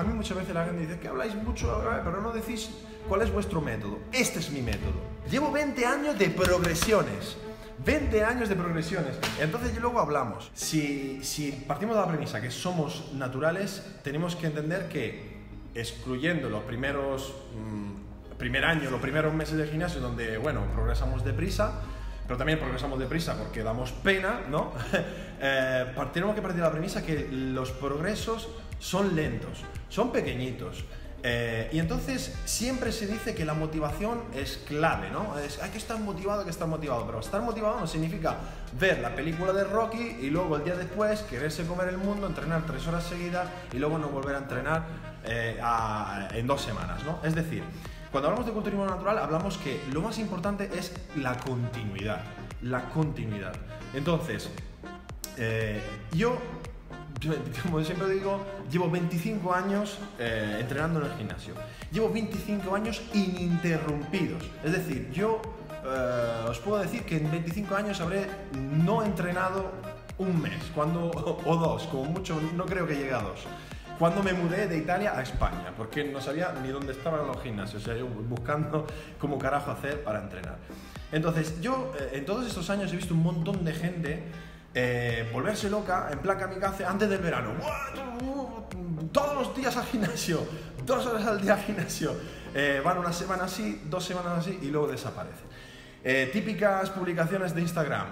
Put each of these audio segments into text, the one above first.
A mí muchas veces la gente dice que habláis mucho, pero no decís cuál es vuestro método. Este es mi método. Llevo 20 años de progresiones. 20 años de progresiones. Entonces luego hablamos. Si, si partimos de la premisa que somos naturales, tenemos que entender que excluyendo los primeros... mm, primer año, los primeros meses de gimnasio donde, bueno, progresamos deprisa, pero también progresamos deprisa porque damos pena, ¿no? eh, tenemos que partir de la premisa que los progresos son lentos, son pequeñitos. Eh, y entonces siempre se dice que la motivación es clave, ¿no? Es, hay que estar motivado, hay que estar motivado, pero estar motivado no significa ver la película de Rocky y luego el día después quererse comer el mundo, entrenar tres horas seguidas y luego no volver a entrenar eh, en dos semanas, ¿no? Es decir, cuando hablamos de culturismo natural hablamos que lo más importante es la continuidad, la continuidad. Entonces, eh, yo, yo, como siempre digo, llevo 25 años eh, entrenando en el gimnasio. Llevo 25 años ininterrumpidos. Es decir, yo eh, os puedo decir que en 25 años habré no entrenado un mes, cuando, o dos, como mucho, no creo que llegue a dos. Cuando me mudé de Italia a España, porque no sabía ni dónde estaban los gimnasios, o sea, yo buscando cómo carajo hacer para entrenar. Entonces, yo eh, en todos estos años he visto un montón de gente eh, volverse loca en plan kamikaze antes del verano. ¡Buah! Todos los días al gimnasio, dos horas al día al gimnasio. Eh, van una semana así, dos semanas así y luego desaparecen. Eh, típicas publicaciones de Instagram.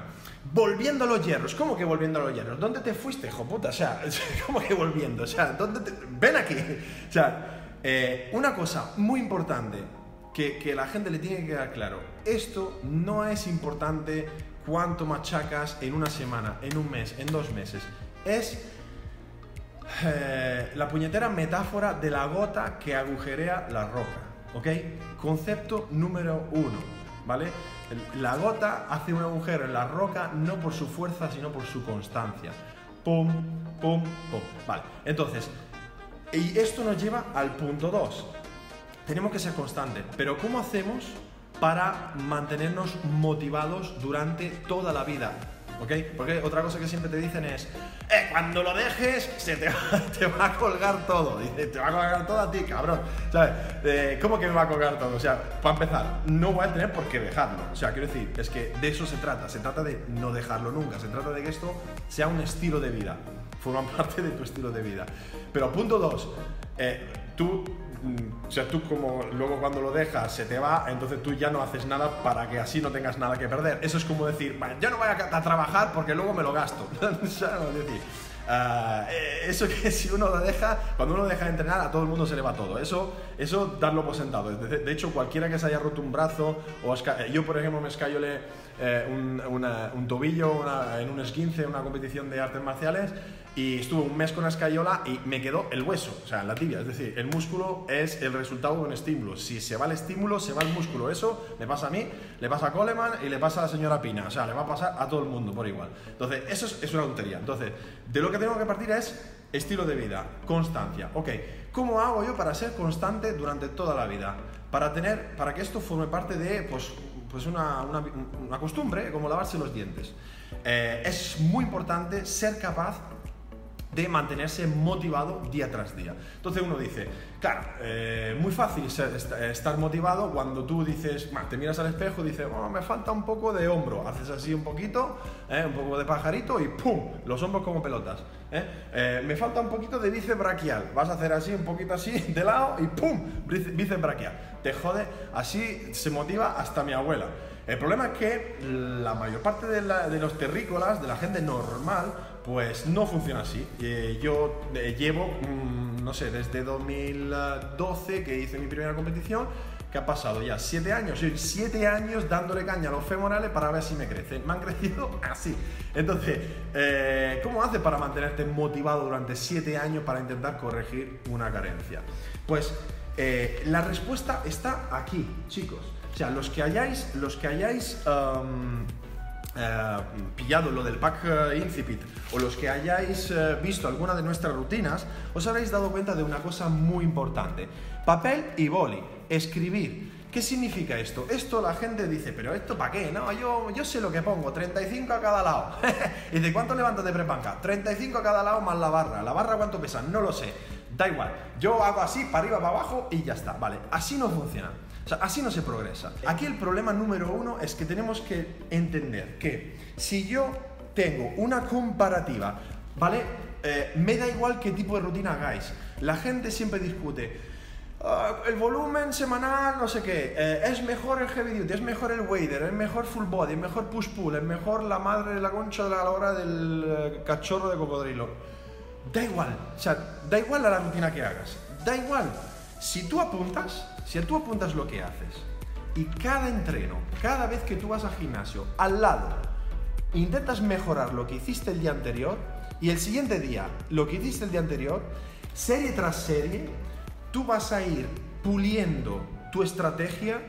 Volviendo a los hierros. ¿Cómo que volviendo a los hierros? ¿Dónde te fuiste, hijo puta? O sea, ¿cómo que volviendo? O sea, ¿dónde te... Ven aquí. Una cosa muy importante que, que la gente le tiene que quedar claro. Esto no es importante cuánto machacas en una semana, en un mes, en dos meses. Es eh, la puñetera metáfora de la gota que agujerea la roca. ¿Ok? Concepto número uno. ¿Vale? La gota hace un agujero en la roca no por su fuerza, sino por su constancia. Pum, pum, pum. Vale. Entonces, y esto nos lleva al punto 2. Tenemos que ser constantes. Pero ¿cómo hacemos para mantenernos motivados durante toda la vida? ¿Ok? Porque otra cosa que siempre te dicen es, eh, cuando lo dejes, se te va, a colgar todo. Dice, te va a colgar todo a ti, cabrón. ¿Sabes? ¿Cómo que me va a colgar todo? O sea, para empezar, no voy a tener por qué dejarlo. O sea, quiero decir, es que de eso se trata. Se trata de no dejarlo nunca. Se trata de que esto sea un estilo de vida. Forman parte de tu estilo de vida. Pero punto dos, eh, tú o sea, tú como luego cuando lo dejas se te va, entonces tú ya no haces nada para que así no tengas nada que perder. Eso es como decir, "Vale, yo no voy a, trabajar porque luego me lo gasto. Ah, eh, eso que si uno lo deja, cuando uno deja de entrenar, a todo el mundo se le va todo. Eso, eso darlo por sentado. De, hecho, cualquiera que se haya roto un brazo, o yo por ejemplo me escayolé eh, un, tobillo en un esguince, una competición de artes marciales, y estuve un mes con la escayola y me quedó el hueso, o sea, la tibia. Es decir, el músculo es el resultado de un estímulo. Si se va el estímulo, se va el músculo. Eso me pasa a mí, le pasa a Coleman y le pasa a la señora Pina. O sea, le va a pasar a todo el mundo por igual. Entonces, eso es, es una tontería. Entonces, de lo que tengo que partir es estilo de vida, constancia. Ok, ¿cómo hago yo para ser constante durante toda la vida? Para tener, para que esto forme parte de, pues, pues una, una, una costumbre, como lavarse los dientes. Eh, es muy importante ser capaz de mantenerse motivado día tras día. Entonces uno dice, claro, eh, muy fácil estar motivado cuando tú dices, "Ma, te miras al espejo y dices, "Oh, me falta un poco de hombro, haces así un poquito, eh, un poco de pajarito y ¡pum! Los hombros como pelotas. ¿eh? Eh, me falta un poquito de bíceps braquial, vas a hacer así, un poquito así, de lado y ¡pum! Bíceps braquial. Te jode, así se motiva hasta mi abuela. El problema es que la mayor parte de, la- de los terrícolas, de la gente normal, pues no funciona así. Eh, yo eh, llevo, mm, no sé, desde 2012 que hice mi primera competición, que ha pasado ya 7 años, sí, 7 años dándole caña a los femorales para ver si me crecen. Me han crecido así. Entonces, eh, ¿cómo haces para mantenerte motivado durante 7 años para intentar corregir una carencia? Pues la respuesta está aquí, chicos. O sea, los que hayáis, los que hayáis eh, pillado lo del pack eh, incipit o los que hayáis eh, visto alguna de nuestras rutinas, os habréis dado cuenta de una cosa muy importante. Papel y boli, escribir. ¿Qué significa esto? Esto la gente dice, pero ¿esto para qué? No, yo, yo sé lo que pongo, 35 a cada lado. y dice, ¿cuánto levantas de prepanca? 35 a cada lado más la barra. ¿La barra cuánto pesa? No lo sé. Da igual, yo hago así, para arriba, para abajo y ya está. Vale, así no funciona. O sea, así no se progresa. Aquí el problema número uno es que tenemos que entender que si yo tengo una comparativa, ¿vale? Eh, me da igual qué tipo de rutina hagáis. La gente siempre discute. "Ah, el volumen semanal, no sé qué, eh, es mejor el heavy duty, es mejor el wader, es mejor full body, es mejor push pull, es mejor la madre, la concha de la hora del eh, cachorro de cocodrilo. Da igual, o sea, da igual la rutina que hagas, da igual. Si tú apuntas, si tú apuntas lo que haces y cada entreno, cada vez que tú vas al gimnasio, al lado, intentas mejorar lo que hiciste el día anterior y el siguiente día lo que hiciste el día anterior, serie tras serie, tú vas a ir puliendo tu estrategia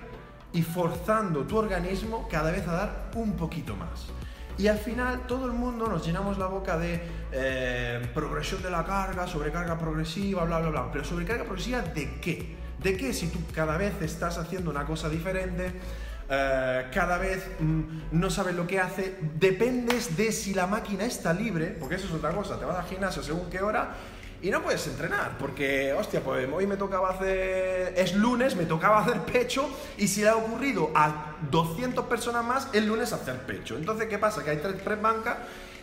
y forzando tu organismo cada vez a dar un poquito más. Y al final todo el mundo nos llenamos la boca de eh, progresión de la carga, sobrecarga progresiva, bla, bla, bla. Pero sobrecarga progresiva de qué? ¿De qué si tú cada vez estás haciendo una cosa diferente? eh, cada vez mm, no sabes lo que hace, dependes de si la máquina está libre, porque eso es otra cosa, te vas al gimnasio según qué hora y no puedes entrenar, porque, hostia, pues hoy me tocaba hacer, es lunes, me tocaba hacer pecho y si le ha ocurrido a 200 personas más, el lunes hacer pecho. Entonces, ¿qué pasa? Que hay tres press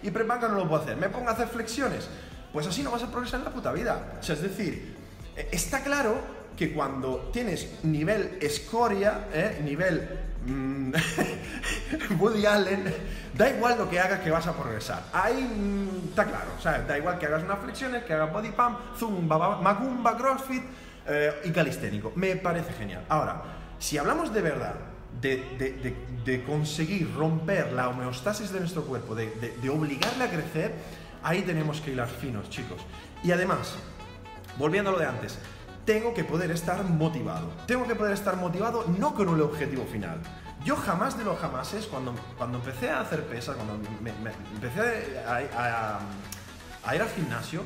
y press no lo puedo hacer. ¿Me pongo a hacer flexiones? Pues así no vas a progresar en la puta vida. O sea, es decir, eh, está claro que cuando tienes nivel escoria, ¿eh? nivel mm, Woody Allen, da igual lo que hagas que vas a progresar. Ahí mm, está claro, sea, da igual que hagas unas flexiones, que hagas body pump, zumba, ba- macumba, crossfit eh, y calisténico. Me parece genial. Ahora, si hablamos de verdad de, conseguir romper la homeostasis de nuestro cuerpo, de- de obligarle a crecer, ahí tenemos que hilar finos, chicos. Y además, volviendo a lo de antes, tengo que poder estar motivado. Tengo que poder estar motivado no con un objetivo final. Yo jamás de los jamases, cuando, cuando empecé a hacer pesas, cuando me, me- empecé a, a- a ir al gimnasio,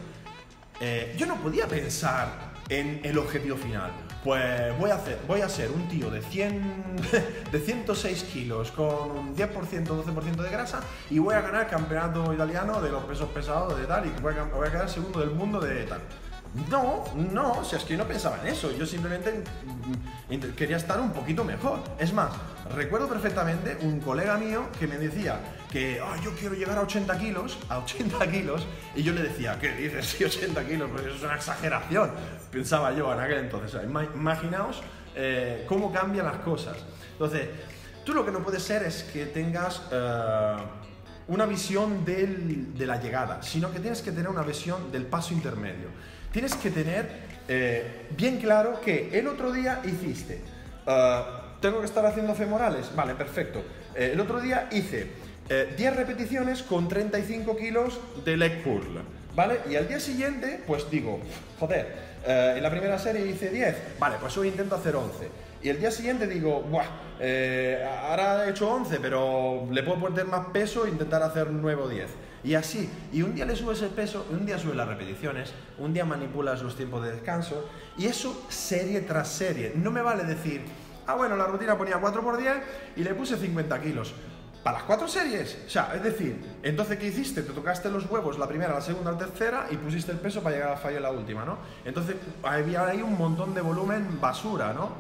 eh, yo no podía pensar en el objetivo final. Pues voy a, hacer, voy a ser un tío de, 100, de 106 kilos con un 10%, 12% de grasa y voy a ganar campeonato italiano de los pesos pesados de tal y voy a, voy a quedar segundo del mundo de tal. No, no, si es que yo no pensaba en eso, yo simplemente mm, quería estar un poquito mejor. Es más, recuerdo perfectamente un colega mío que me decía que "Ah, yo quiero llegar a 80 kilos, a 80 kilos, y yo le decía, ¿qué dices? Sí, 80 kilos, pues eso es una exageración, pensaba yo en aquel entonces. Imaginaos eh, cómo cambian las cosas. Entonces, tú lo que no puedes ser es que tengas... eh, una visión de la llegada, sino que tienes que tener una visión del paso intermedio. Tienes que tener eh, bien claro que el otro día hiciste, eh, tengo que estar haciendo femorales, vale, perfecto. Eh, el otro día hice eh, 10 repeticiones con 35 kilos de leg curl, ¿vale? Y al día siguiente, pues digo, joder, eh, en la primera serie hice 10, vale, pues hoy intento hacer 11. Y el día siguiente digo, Buah, ahora he hecho 11, pero le puedo poner más peso e intentar hacer nuevo 10. Y así, y un día le subes el peso, un día subes las repeticiones, un día manipulas los tiempos de descanso, y eso serie tras serie. No me vale decir, ah, bueno, la rutina ponía 4x10 y le puse 50 kilos. Para las cuatro series. O sea, es decir, entonces, ¿qué hiciste? Te tocaste los huevos la primera, la segunda, la tercera y pusiste el peso para llegar al fallo en la última, ¿no? Entonces, había ahí un montón de volumen basura, ¿no?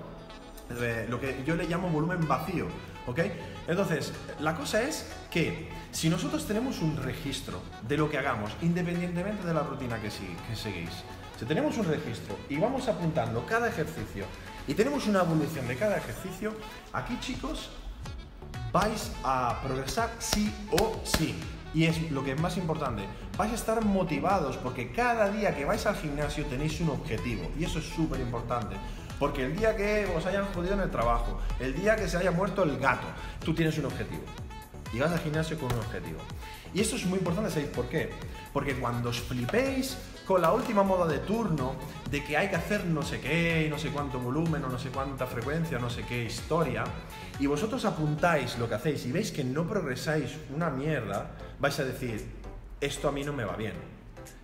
Eh, lo que yo le llamo volumen vacío, ¿ok? Entonces, la cosa es que si nosotros tenemos un registro de lo que hagamos, independientemente de la rutina que, que seguís, si tenemos un registro y vamos apuntando cada ejercicio y tenemos una evolución de cada ejercicio, aquí chicos, vais a progresar sí o sí. Y es lo que es más importante, vais a estar motivados porque cada día que vais al gimnasio tenéis un objetivo y eso es súper importante. Porque el día que os hayan jodido en el trabajo, el día que se haya muerto el gato, tú tienes un objetivo. Y vas al gimnasio con un objetivo. Y esto es muy importante, ¿sabéis por qué? Porque cuando os flipéis con la última moda de turno, de que hay que hacer no sé qué, no sé cuánto volumen, o no sé cuánta frecuencia, no sé qué historia, y vosotros apuntáis lo que hacéis y veis que no progresáis una mierda, vais a decir, esto a mí no me va bien.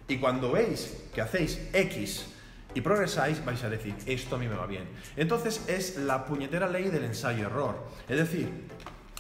Y cuando veis que hacéis X y progresáis, vais a decir, esto a mí me va bien. Entonces es la puñetera ley del ensayo-error. Es decir,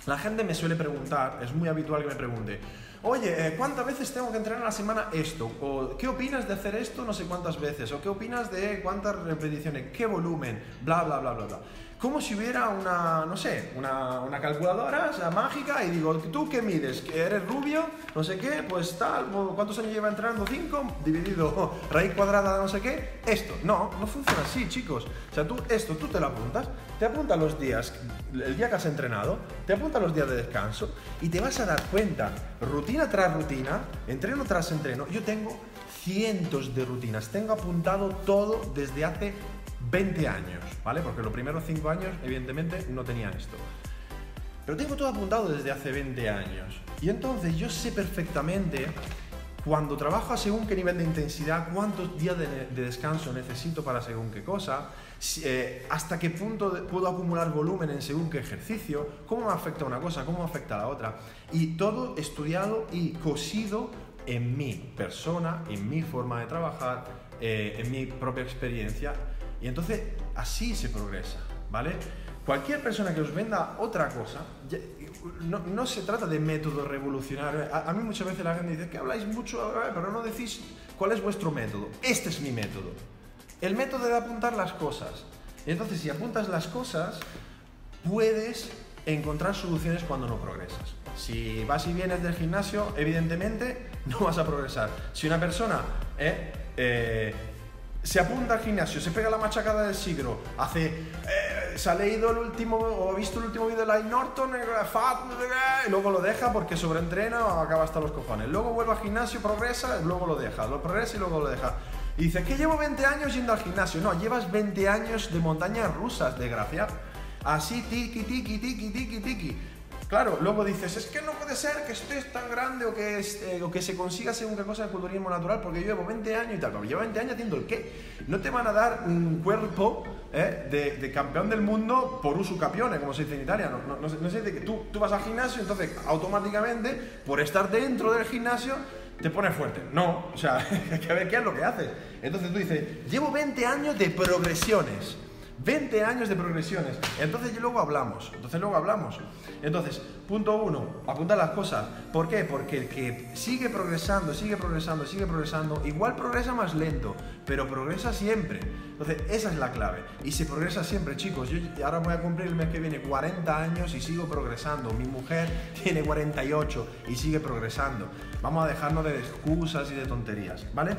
la gente me suele preguntar, es muy habitual que me pregunte, oye, eh, ¿cuántas veces tengo que entrenar a la semana esto? O ¿qué opinas de hacer esto no sé cuántas veces? O ¿qué opinas de cuántas repeticiones? ¿Qué volumen? Bla, bla, bla, bla, bla como si hubiera una, no sé, una, una calculadora mágica y digo, ¿tú qué mides? ¿Que eres rubio? No sé qué, pues tal, ¿cuántos años lleva entrenando? ¿Cinco? Dividido raíz cuadrada de no sé qué. Esto, no, no funciona así, chicos. O sea, tú esto, tú te lo apuntas, te apuntas los días, el día que has entrenado, te apuntas los días de descanso y te vas a dar cuenta, rutina tras rutina, entreno tras entreno, yo tengo cientos de rutinas, tengo apuntado todo desde hace 20 años, ¿vale? Porque los primeros 5 años, evidentemente, no tenía esto. Pero tengo todo apuntado desde hace 20 años. Y entonces yo sé perfectamente cuando trabajo a según qué nivel de intensidad, cuántos días de, descanso necesito para según qué cosa, eh, hasta qué punto puedo acumular volumen en según qué ejercicio, cómo me afecta una cosa, cómo me afecta la otra. Y todo estudiado y cosido en mi persona, en mi forma de trabajar, eh, en mi propia experiencia y entonces así se progresa, ¿vale? Cualquier persona que os venda otra cosa, no, se trata de método revolucionario. A, mí muchas veces la gente dice que habláis mucho, pero no decís cuál es vuestro método. Este es mi método. El método de apuntar las cosas. Y entonces si apuntas las cosas, puedes encontrar soluciones cuando no progresas. Si vas y vienes del gimnasio, evidentemente no vas a progresar. Si una persona eh, eh se apunta al gimnasio, se pega la machacada del siglo, hace. Eh, se ha leído el último, o ha visto el último vídeo de Light Norton, eh, y luego lo deja porque sobreentrena o acaba hasta los cojones. Luego vuelve al gimnasio, progresa, luego lo deja, lo progresa y luego lo deja. Y dice, que llevo 20 años yendo al gimnasio. No, llevas 20 años de montañas rusas, desgraciado. Así, tiki, tiki, tiki, tiki, tiki. Claro, luego dices, es que no puede ser que estés tan grande o que, eh, o que se consiga según qué cosa de culturismo natural porque yo llevo 20 años y tal. Como llevo 20 años haciendo el qué. No te van a dar un cuerpo eh, de, campeón del mundo por uso capione, como se dice en Italia. No, no, no, que tú, tú vas al gimnasio, entonces automáticamente, por estar dentro del gimnasio, te pones fuerte. No, o sea, hay que ver qué es lo que haces. Entonces tú dices, llevo 20 años de progresiones. 20 años de progresiones. Entonces luego hablamos. Entonces luego hablamos. Entonces, punto uno, apuntar las cosas. ¿Por qué? Porque el que sigue progresando, sigue progresando, sigue progresando, igual progresa más lento, pero progresa siempre. Entonces, esa es la clave. Y se progresa siempre, chicos. Yo ahora voy a cumplir el mes que viene 40 años y sigo progresando. Mi mujer tiene 48 y sigue progresando. Vamos a dejarnos de excusas y de tonterías, ¿vale?